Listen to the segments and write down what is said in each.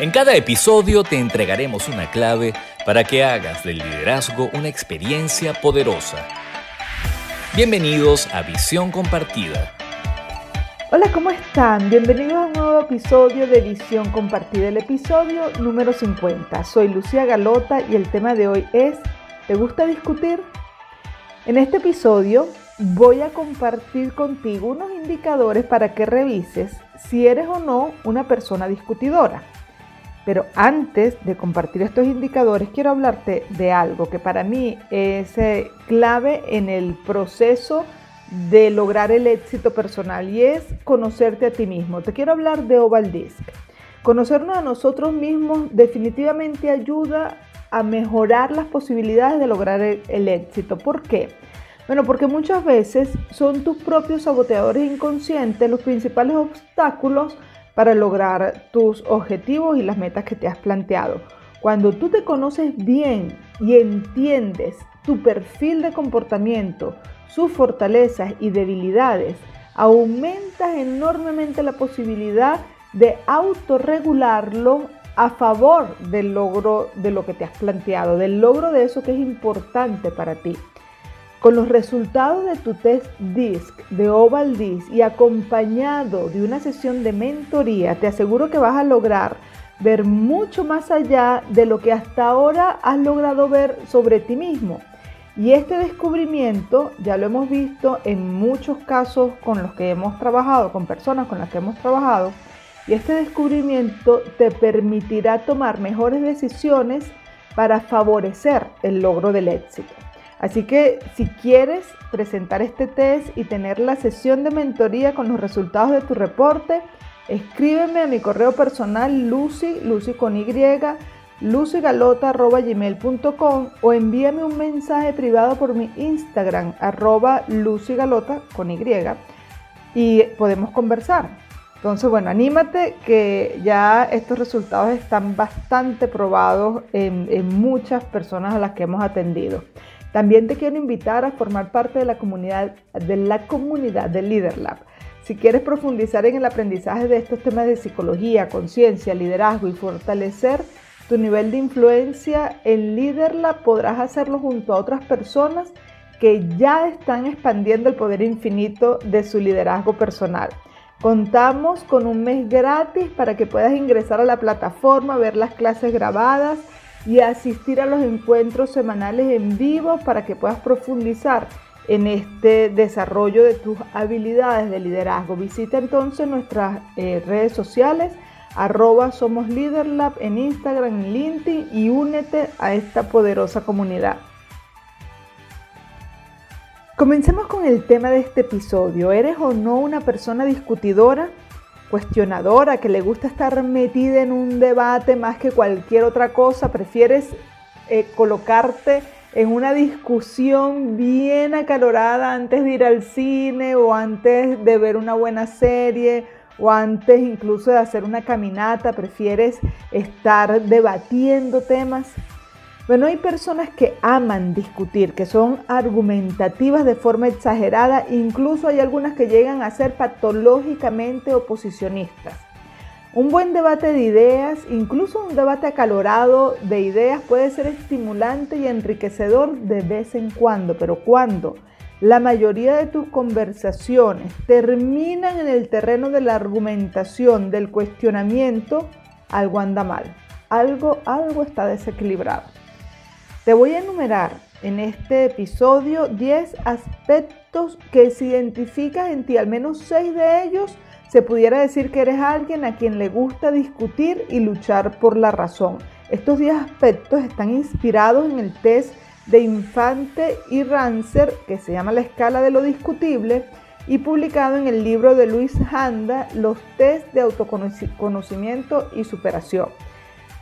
En cada episodio te entregaremos una clave para que hagas del liderazgo una experiencia poderosa. Bienvenidos a Visión Compartida. Hola, ¿cómo están? Bienvenidos a un nuevo episodio de Visión Compartida, el episodio número 50. Soy Lucía Galota y el tema de hoy es ¿Te gusta discutir? En este episodio voy a compartir contigo unos indicadores para que revises si eres o no una persona discutidora. Pero antes de compartir estos indicadores, quiero hablarte de algo que para mí es eh, clave en el proceso de lograr el éxito personal y es conocerte a ti mismo. Te quiero hablar de Oval Disc. Conocernos a nosotros mismos definitivamente ayuda a mejorar las posibilidades de lograr el, el éxito. ¿Por qué? Bueno, porque muchas veces son tus propios saboteadores inconscientes los principales obstáculos para lograr tus objetivos y las metas que te has planteado. Cuando tú te conoces bien y entiendes tu perfil de comportamiento, sus fortalezas y debilidades, aumentas enormemente la posibilidad de autorregularlo a favor del logro de lo que te has planteado, del logro de eso que es importante para ti. Con los resultados de tu test DISC de Oval DISC y acompañado de una sesión de mentoría, te aseguro que vas a lograr ver mucho más allá de lo que hasta ahora has logrado ver sobre ti mismo. Y este descubrimiento ya lo hemos visto en muchos casos con los que hemos trabajado, con personas con las que hemos trabajado, y este descubrimiento te permitirá tomar mejores decisiones para favorecer el logro del éxito. Así que si quieres presentar este test y tener la sesión de mentoría con los resultados de tu reporte, escríbeme a mi correo personal lucy, lucy con y, lucygalota.gmail.com o envíame un mensaje privado por mi Instagram, arroba lucygalota con y, y podemos conversar. Entonces, bueno, anímate que ya estos resultados están bastante probados en, en muchas personas a las que hemos atendido. También te quiero invitar a formar parte de la comunidad de la comunidad de LeaderLab. Si quieres profundizar en el aprendizaje de estos temas de psicología, conciencia, liderazgo y fortalecer tu nivel de influencia en LeaderLab, podrás hacerlo junto a otras personas que ya están expandiendo el poder infinito de su liderazgo personal. Contamos con un mes gratis para que puedas ingresar a la plataforma, ver las clases grabadas y asistir a los encuentros semanales en vivo para que puedas profundizar en este desarrollo de tus habilidades de liderazgo. Visita entonces nuestras eh, redes sociales, arroba Somos Leaderlab en Instagram, en LinkedIn y únete a esta poderosa comunidad. Comencemos con el tema de este episodio. ¿Eres o no una persona discutidora? Cuestionadora, que le gusta estar metida en un debate más que cualquier otra cosa, prefieres eh, colocarte en una discusión bien acalorada antes de ir al cine o antes de ver una buena serie o antes incluso de hacer una caminata, prefieres estar debatiendo temas. Bueno, hay personas que aman discutir, que son argumentativas de forma exagerada, incluso hay algunas que llegan a ser patológicamente oposicionistas. Un buen debate de ideas, incluso un debate acalorado de ideas puede ser estimulante y enriquecedor de vez en cuando, pero cuando la mayoría de tus conversaciones terminan en el terreno de la argumentación, del cuestionamiento, algo anda mal, algo, algo está desequilibrado. Te voy a enumerar en este episodio 10 aspectos que si identificas en ti al menos 6 de ellos, se pudiera decir que eres alguien a quien le gusta discutir y luchar por la razón. Estos 10 aspectos están inspirados en el test de Infante y Rancer que se llama La escala de lo discutible y publicado en el libro de Luis Handa, Los test de autoconocimiento y superación.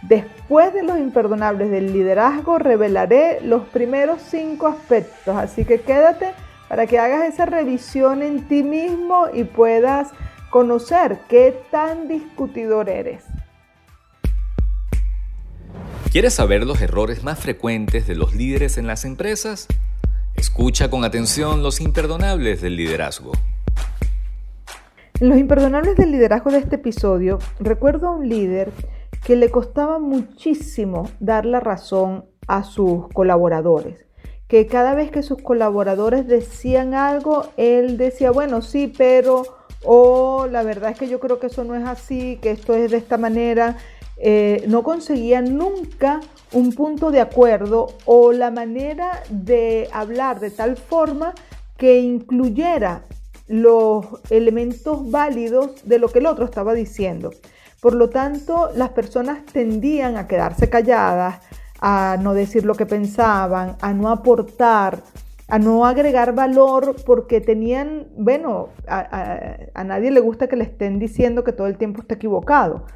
Después de los imperdonables del liderazgo, revelaré los primeros cinco aspectos, así que quédate para que hagas esa revisión en ti mismo y puedas conocer qué tan discutidor eres. ¿Quieres saber los errores más frecuentes de los líderes en las empresas? Escucha con atención los imperdonables del liderazgo. En los imperdonables del liderazgo de este episodio, recuerdo a un líder que le costaba muchísimo dar la razón a sus colaboradores. Que cada vez que sus colaboradores decían algo, él decía, bueno, sí, pero, o la verdad es que yo creo que eso no es así, que esto es de esta manera. Eh, no conseguía nunca un punto de acuerdo o la manera de hablar de tal forma que incluyera los elementos válidos de lo que el otro estaba diciendo. Por lo tanto, las personas tendían a quedarse calladas, a no decir lo que pensaban, a no aportar, a no agregar valor porque tenían, bueno, a, nadie le gusta que le estén diciendo que todo el tiempo está equivocado.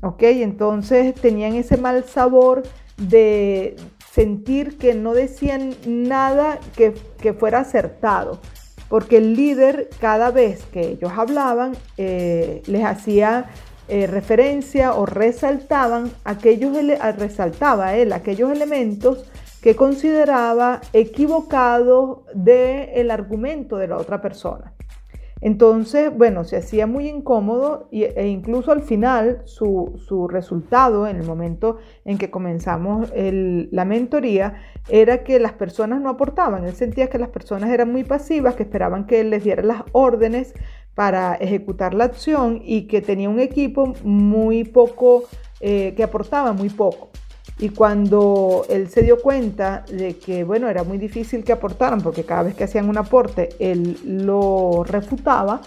¿Ok? Entonces tenían ese mal sabor de sentir que no decían nada que, fuera acertado, porque el líder cada vez que ellos hablaban eh, les hacía eh, referencia o resaltaban aquellos, resaltaba él aquellos elementos que consideraba equivocados del argumento de la otra persona. Entonces, bueno, se hacía muy incómodo e incluso al final su, resultado, en el momento en que comenzamos la mentoría, era que las personas no aportaban. Él sentía que las personas eran muy pasivas, que esperaban que él les diera las órdenes para ejecutar la acción y que tenía un equipo muy poco, eh, que aportaba muy poco. Y cuando él se dio cuenta de que, bueno, era muy difícil que aportaran, porque cada vez que hacían un aporte, él lo refutaba,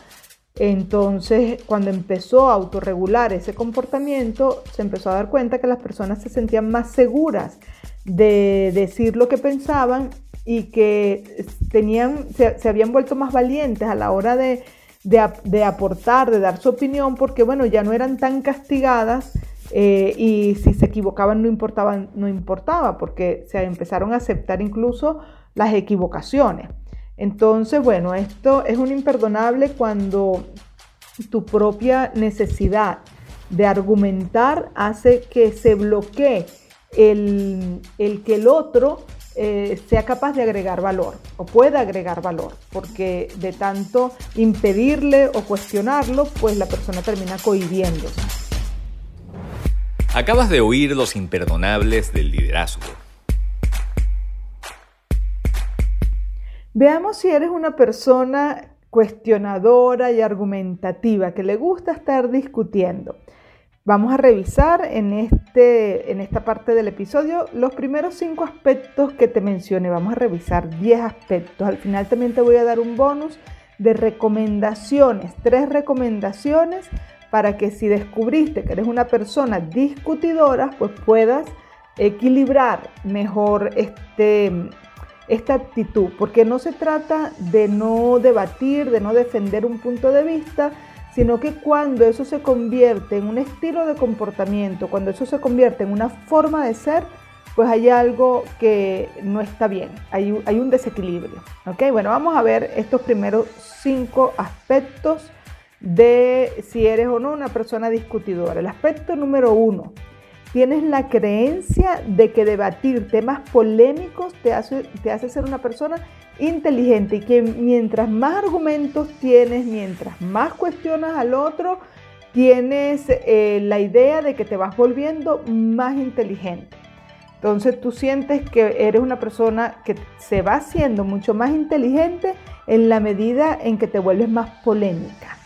entonces cuando empezó a autorregular ese comportamiento, se empezó a dar cuenta que las personas se sentían más seguras de decir lo que pensaban y que tenían, se, habían vuelto más valientes a la hora de, de aportar, de dar su opinión, porque, bueno, ya no eran tan castigadas eh, y si se equivocaban no importaba, no importaba, porque se empezaron a aceptar incluso las equivocaciones. Entonces, bueno, esto es un imperdonable cuando tu propia necesidad de argumentar hace que se bloquee el, que el otro eh, sea capaz de agregar valor o pueda agregar valor, porque de tanto impedirle o cuestionarlo, pues la persona termina cohibiéndose. Acabas de oír los imperdonables del liderazgo. Veamos si eres una persona cuestionadora y argumentativa, que le gusta estar discutiendo. Vamos a revisar en, este, en esta parte del episodio los primeros cinco aspectos que te mencioné. Vamos a revisar 10 aspectos. Al final también te voy a dar un bonus de recomendaciones, tres recomendaciones para que si descubriste que eres una persona discutidora, pues puedas equilibrar mejor este, esta actitud, porque no se trata de no debatir, de no defender un punto de vista, sino que cuando eso se convierte en un estilo de comportamiento, cuando eso se convierte en una forma de ser, pues hay algo que no está bien, hay, un desequilibrio. ¿ok? Bueno, vamos a ver estos primeros cinco aspectos de si eres o no una persona discutidora. El aspecto número uno, tienes la creencia de que debatir temas polémicos te hace, te hace ser una persona inteligente y que mientras más argumentos tienes, mientras más cuestionas al otro, tienes eh, la idea de que te vas volviendo más inteligente. Entonces tú sientes que eres una persona que se va haciendo mucho más inteligente en la medida en que te vuelves más polémica.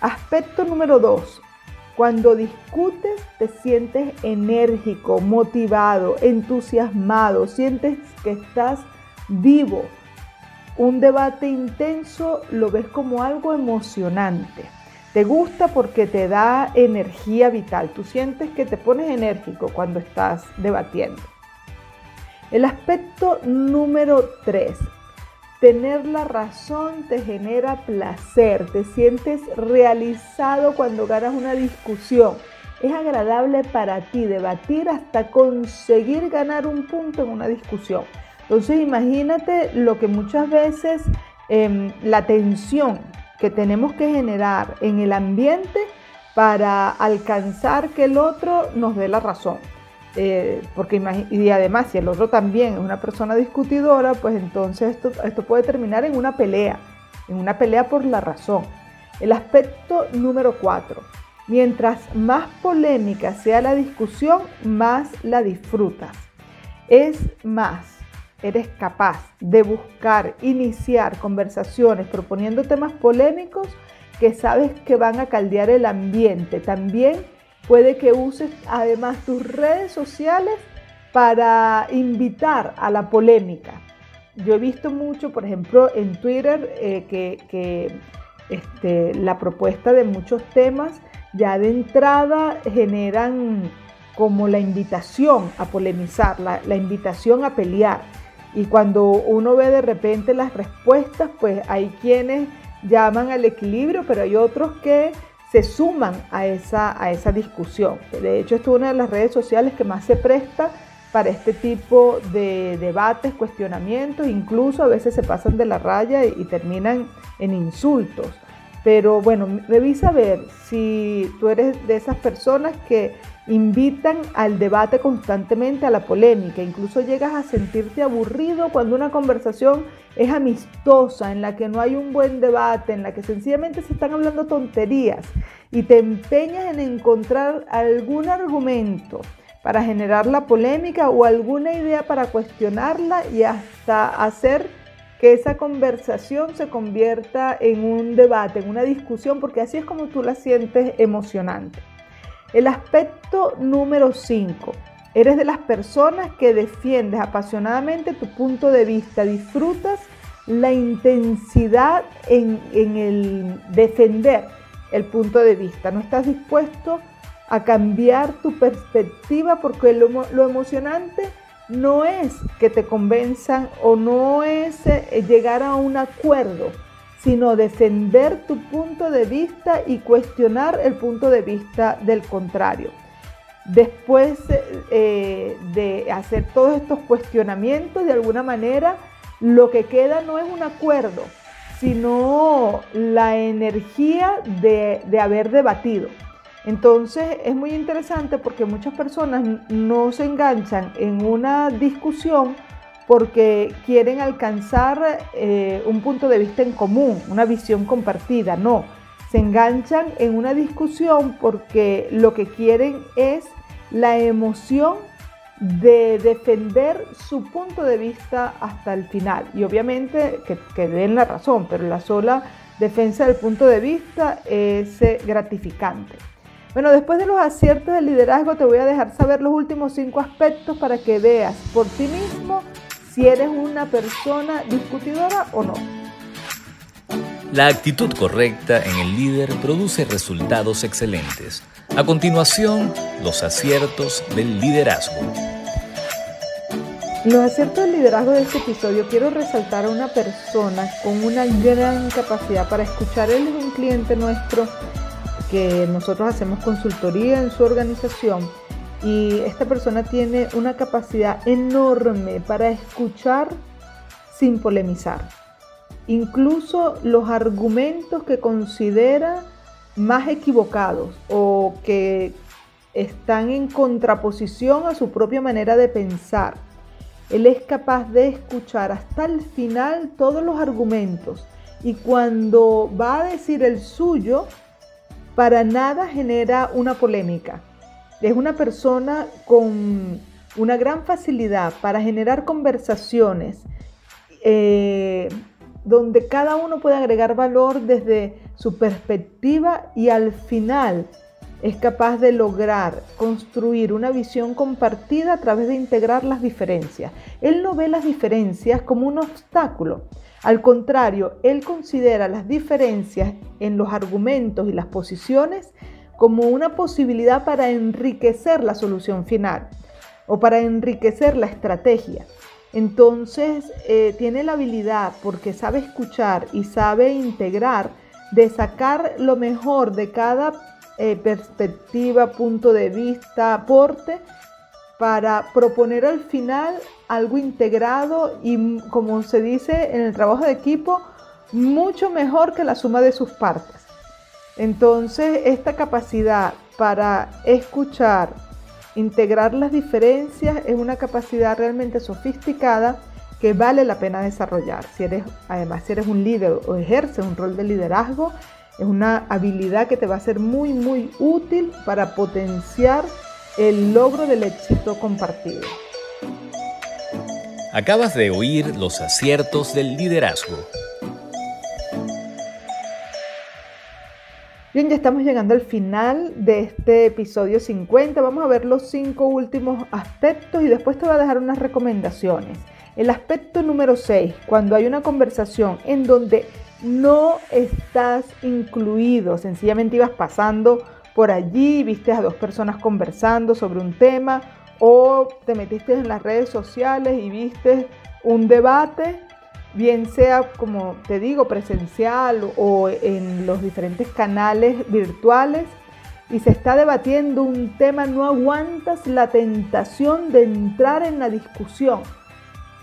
Aspecto número dos. Cuando discutes te sientes enérgico, motivado, entusiasmado, sientes que estás vivo. Un debate intenso lo ves como algo emocionante. Te gusta porque te da energía vital. Tú sientes que te pones enérgico cuando estás debatiendo. El aspecto número tres. Tener la razón te genera placer, te sientes realizado cuando ganas una discusión. Es agradable para ti debatir hasta conseguir ganar un punto en una discusión. Entonces imagínate lo que muchas veces em, la tensión que tenemos que generar en el ambiente para alcanzar que el otro nos dé la razón. Eh, porque y además si el otro también es una persona discutidora, pues entonces esto, esto puede terminar en una pelea, en una pelea por la razón. El aspecto número cuatro, Mientras más polémica sea la discusión, más la disfrutas. Es más, eres capaz de buscar, iniciar conversaciones proponiendo temas polémicos que sabes que van a caldear el ambiente. También puede que uses además tus redes sociales para invitar a la polémica. Yo he visto mucho, por ejemplo, en Twitter eh, que, este, la propuesta de muchos temas ya de entrada generan como la invitación a polemizar, la, la, invitación a pelear. Y cuando uno ve de repente las respuestas, pues hay quienes llaman al equilibrio, pero hay otros que se suman a esa, a esa discusión. De hecho, esto es una de las redes sociales que más se presta para este tipo de debates, cuestionamientos, incluso a veces se pasan de la raya y, terminan en insultos. Pero bueno, revisa a ver si tú eres de esas personas que invitan al debate constantemente, a la polémica. Incluso llegas a sentirte aburrido cuando una conversación es amistosa, en la que no hay un buen debate, en la que sencillamente se están hablando tonterías y te empeñas en encontrar algún argumento para generar la polémica o alguna idea para cuestionarla y hasta hacer que esa conversación se convierta en un debate, en una discusión, porque así es como tú la sientes emocionante. El aspecto número 5. Eres de las personas que defiendes apasionadamente tu punto de vista, disfrutas la intensidad en, en el defender el punto de vista, no estás dispuesto a cambiar tu perspectiva porque lo, emocionante no es que te convenzan o no es eh, llegar a un acuerdo, sino defender tu punto de vista y cuestionar el punto de vista del contrario. Después eh, de hacer todos estos cuestionamientos, de alguna manera, lo que queda no es un acuerdo, sino la energía de haber debatido. Entonces es muy interesante porque muchas personas no se enganchan en una discusión porque quieren alcanzar eh, un punto de vista en común, una visión compartida. No, se enganchan en una discusión porque lo que quieren es la emoción de defender su punto de vista hasta el final. Y obviamente que, den la razón, pero la sola defensa del punto de vista es eh, gratificante. Bueno, después de los aciertos del liderazgo te voy a dejar saber los últimos cinco aspectos para que veas por ti mismo si eres una persona discutidora o no. La actitud correcta en el líder produce resultados excelentes. A continuación, los aciertos del liderazgo. Los aciertos del liderazgo de este episodio quiero resaltar a una persona con una gran capacidad para escuchar. Él es un cliente nuestro nosotros hacemos consultoría en su organización y esta persona tiene una capacidad enorme para escuchar sin polemizar. Incluso los argumentos que considera más equivocados o que están en contraposición a su propia manera de pensar. Él es capaz de escuchar hasta el final todos los argumentos y cuando va a decir el suyo, para nada genera una polémica. Es una persona con una gran facilidad para generar conversaciones eh, donde cada uno puede agregar valor desde su perspectiva y al final es capaz de lograr construir una visión compartida a través de integrar las diferencias. Él no ve las diferencias como un obstáculo, al contrario, él considera las diferencias en los argumentos y las posiciones como una posibilidad para enriquecer la solución final o para enriquecer la estrategia. Entonces eh, tiene la habilidad, porque sabe escuchar y sabe integrar, de sacar lo mejor de cada eh, perspectiva, punto de vista, aporte para proponer al final algo integrado y, como se dice en el trabajo de equipo, mucho mejor que la suma de sus partes. Entonces, esta capacidad para escuchar, integrar las diferencias, es una capacidad realmente sofisticada que vale la pena desarrollar. Si eres, además, si eres un líder o ejerces un rol de liderazgo, Es una habilidad que te va a ser muy, muy útil para potenciar el logro del éxito compartido. Acabas de oír los aciertos del liderazgo. Bien, ya estamos llegando al final de este episodio 50. Vamos a ver los cinco últimos aspectos y después te voy a dejar unas recomendaciones. El aspecto número 6, cuando hay una conversación en donde no estás incluido, sencillamente ibas pasando por allí, viste a dos personas conversando sobre un tema o te metiste en las redes sociales y viste un debate bien sea, como te digo, presencial o en los diferentes canales virtuales, y se está debatiendo un tema, no aguantas la tentación de entrar en la discusión.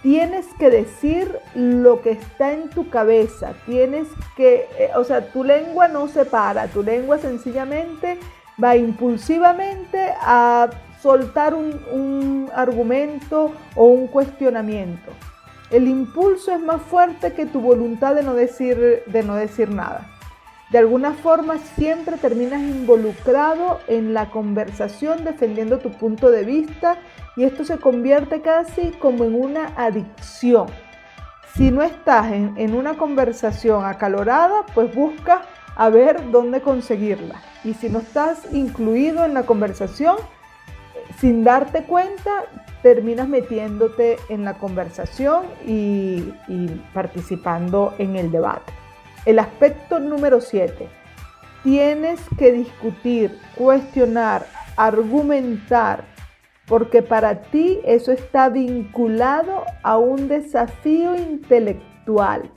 Tienes que decir lo que está en tu cabeza, tienes que, eh, o sea, tu lengua no se para, tu lengua sencillamente va impulsivamente a soltar un, argumento o un cuestionamiento. El impulso es más fuerte que tu voluntad de no decir, de no decir nada. De alguna forma siempre terminas involucrado en la conversación defendiendo tu punto de vista y esto se convierte casi como en una adicción. Si no estás en, una conversación acalorada, pues busca a ver dónde conseguirla. Y si no estás incluido en la conversación, sin darte cuenta, terminas metiéndote en la conversación y, participando en el debate. El aspecto número 7. Tienes que discutir, cuestionar, argumentar, porque para ti eso está vinculado a un desafío intelectual.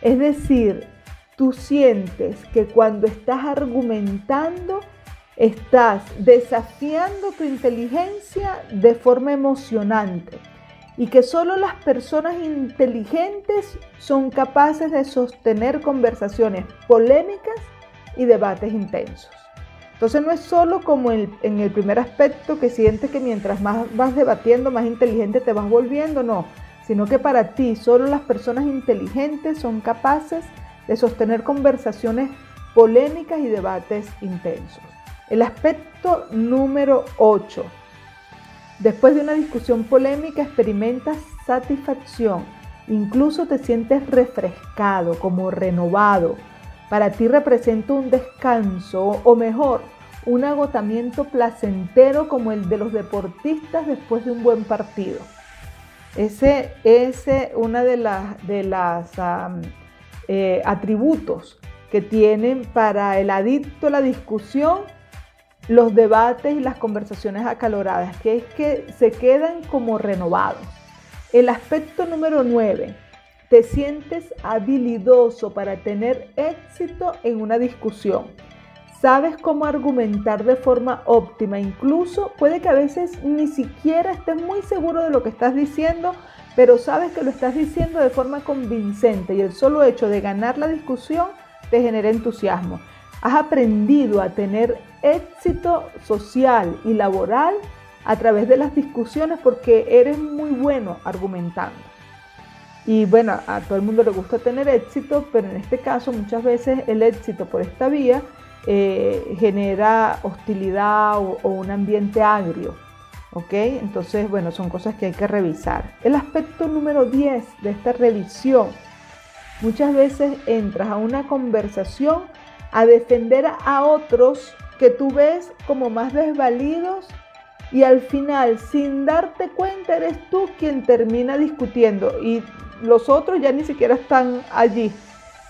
Es decir, tú sientes que cuando estás argumentando, Estás desafiando tu inteligencia de forma emocionante y que solo las personas inteligentes son capaces de sostener conversaciones polémicas y debates intensos. Entonces no es solo como en el primer aspecto que sientes que mientras más vas debatiendo, más inteligente te vas volviendo, no, sino que para ti solo las personas inteligentes son capaces de sostener conversaciones polémicas y debates intensos. El aspecto número 8. Después de una discusión polémica experimentas satisfacción, incluso te sientes refrescado, como renovado. Para ti representa un descanso o mejor, un agotamiento placentero como el de los deportistas después de un buen partido. Ese es uno de las, eh, atributos que tienen para el adicto la discusión los debates y las conversaciones acaloradas, que es que se quedan como renovados. El aspecto número 9, te sientes habilidoso para tener éxito en una discusión. Sabes cómo argumentar de forma óptima, incluso puede que a veces ni siquiera estés muy seguro de lo que estás diciendo, pero sabes que lo estás diciendo de forma convincente y el solo hecho de ganar la discusión te genera entusiasmo. Has aprendido a tener éxito social y laboral a través de las discusiones porque eres muy bueno argumentando. Y bueno, a todo el mundo le gusta tener éxito, pero en este caso muchas veces el éxito por esta vía eh, genera hostilidad o, o, un ambiente agrio. ¿Ok? Entonces, bueno, son cosas que hay que revisar. El aspecto número 10 de esta revisión. Muchas veces entras a una conversación a defender a otros que tú ves como más desvalidos y al final, sin darte cuenta, eres tú quien termina discutiendo y los otros ya ni siquiera están allí.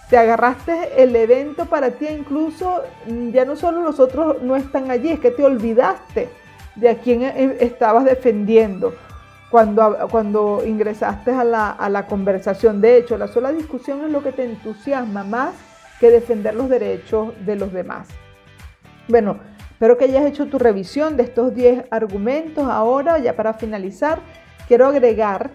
Te agarraste el evento para ti, incluso mm, ya no solo los otros no están allí, es que te olvidaste de a quién e, estabas defendiendo cuando, cuando ingresaste a la, a la conversación. De hecho, la sola discusión es lo que te entusiasma más que defender los derechos de los demás. Bueno, espero que hayas hecho tu revisión de estos 10 argumentos. Ahora, ya para finalizar, quiero agregar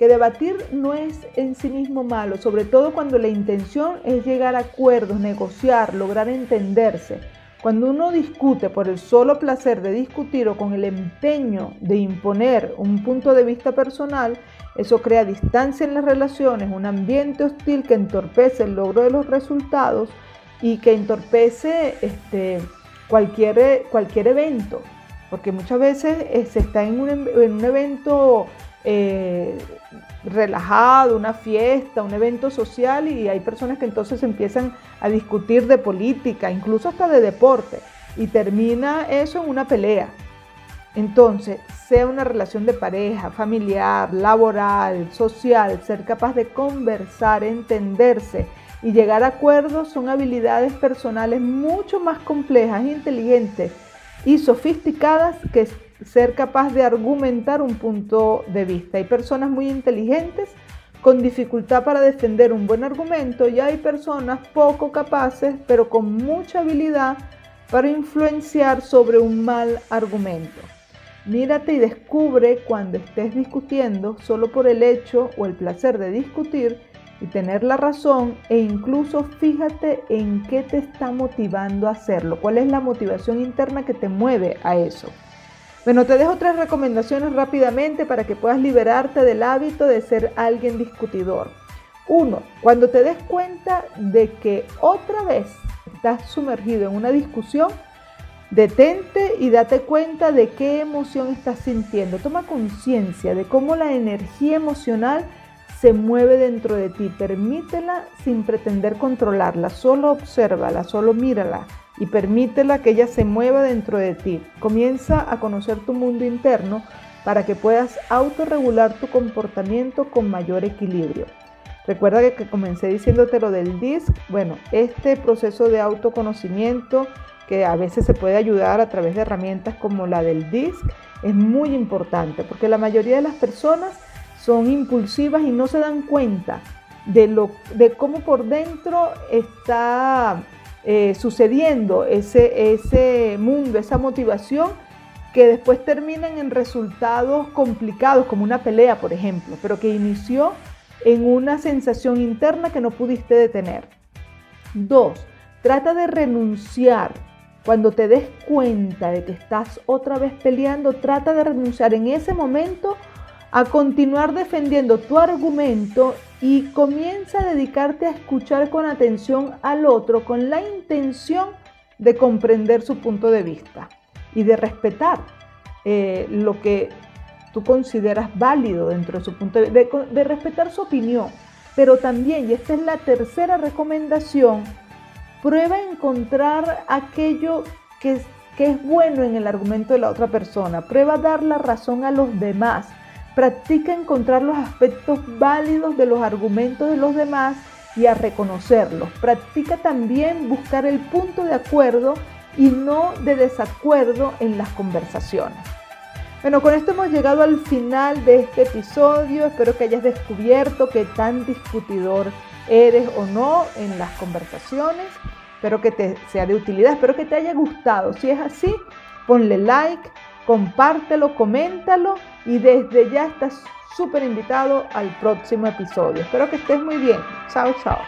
que debatir no es en sí mismo malo, sobre todo cuando la intención es llegar a acuerdos, negociar, lograr entenderse. Cuando uno discute por el solo placer de discutir o con el empeño de imponer un punto de vista personal, eso crea distancia en las relaciones, un ambiente hostil que entorpece el logro de los resultados y que entorpece este, cualquier, cualquier evento, porque muchas veces eh, se está en un, en un evento eh, relajado, una fiesta, un evento social y hay personas que entonces empiezan a discutir de política, incluso hasta de deporte, y termina eso en una pelea. Entonces, sea una relación de pareja, familiar, laboral, social, ser capaz de conversar, entenderse y llegar a acuerdos son habilidades personales mucho más complejas, inteligentes y sofisticadas que ser capaz de argumentar un punto de vista. Hay personas muy inteligentes con dificultad para defender un buen argumento y hay personas poco capaces pero con mucha habilidad para influenciar sobre un mal argumento. Mírate y descubre cuando estés discutiendo solo por el hecho o el placer de discutir y tener la razón e incluso fíjate en qué te está motivando a hacerlo, cuál es la motivación interna que te mueve a eso. Bueno, te dejo tres recomendaciones rápidamente para que puedas liberarte del hábito de ser alguien discutidor. Uno, cuando te des cuenta de que otra vez estás sumergido en una discusión, detente y date cuenta de qué emoción estás sintiendo. Toma conciencia de cómo la energía emocional se mueve dentro de ti. Permítela sin pretender controlarla, solo obsérvala, solo mírala y permítela que ella se mueva dentro de ti. Comienza a conocer tu mundo interno para que puedas autorregular tu comportamiento con mayor equilibrio. Recuerda que, comencé diciéndote lo del DISC. Bueno, este proceso de autoconocimiento que a veces se puede ayudar a través de herramientas como la del DISC es muy importante porque la mayoría de las personas son impulsivas y no se dan cuenta de, lo, de cómo por dentro está eh, sucediendo ese, ese mundo, esa motivación que después terminan en resultados complicados, como una pelea, por ejemplo, pero que inició en una sensación interna que no pudiste detener. Dos, trata de renunciar. Cuando te des cuenta de que estás otra vez peleando, trata de renunciar en ese momento a continuar defendiendo tu argumento y comienza a dedicarte a escuchar con atención al otro con la intención de comprender su punto de vista y de respetar eh, lo que tú consideras válido dentro de su punto de vista, de, respetar su opinión. Pero también, y esta es la tercera recomendación, prueba a encontrar aquello que, que es bueno en el argumento de la otra persona, prueba a dar la razón a los demás Practica encontrar los aspectos válidos de los argumentos de los demás y a reconocerlos. Practica también buscar el punto de acuerdo y no de desacuerdo en las conversaciones. Bueno, con esto hemos llegado al final de este episodio. Espero que hayas descubierto que tan discutidor eres o no en las conversaciones. Espero que te sea de utilidad, espero que te haya gustado. Si es así, ponle like, compártelo, coméntalo y desde ya estás súper invitado al próximo episodio. Espero que estés muy bien. Chao, chao.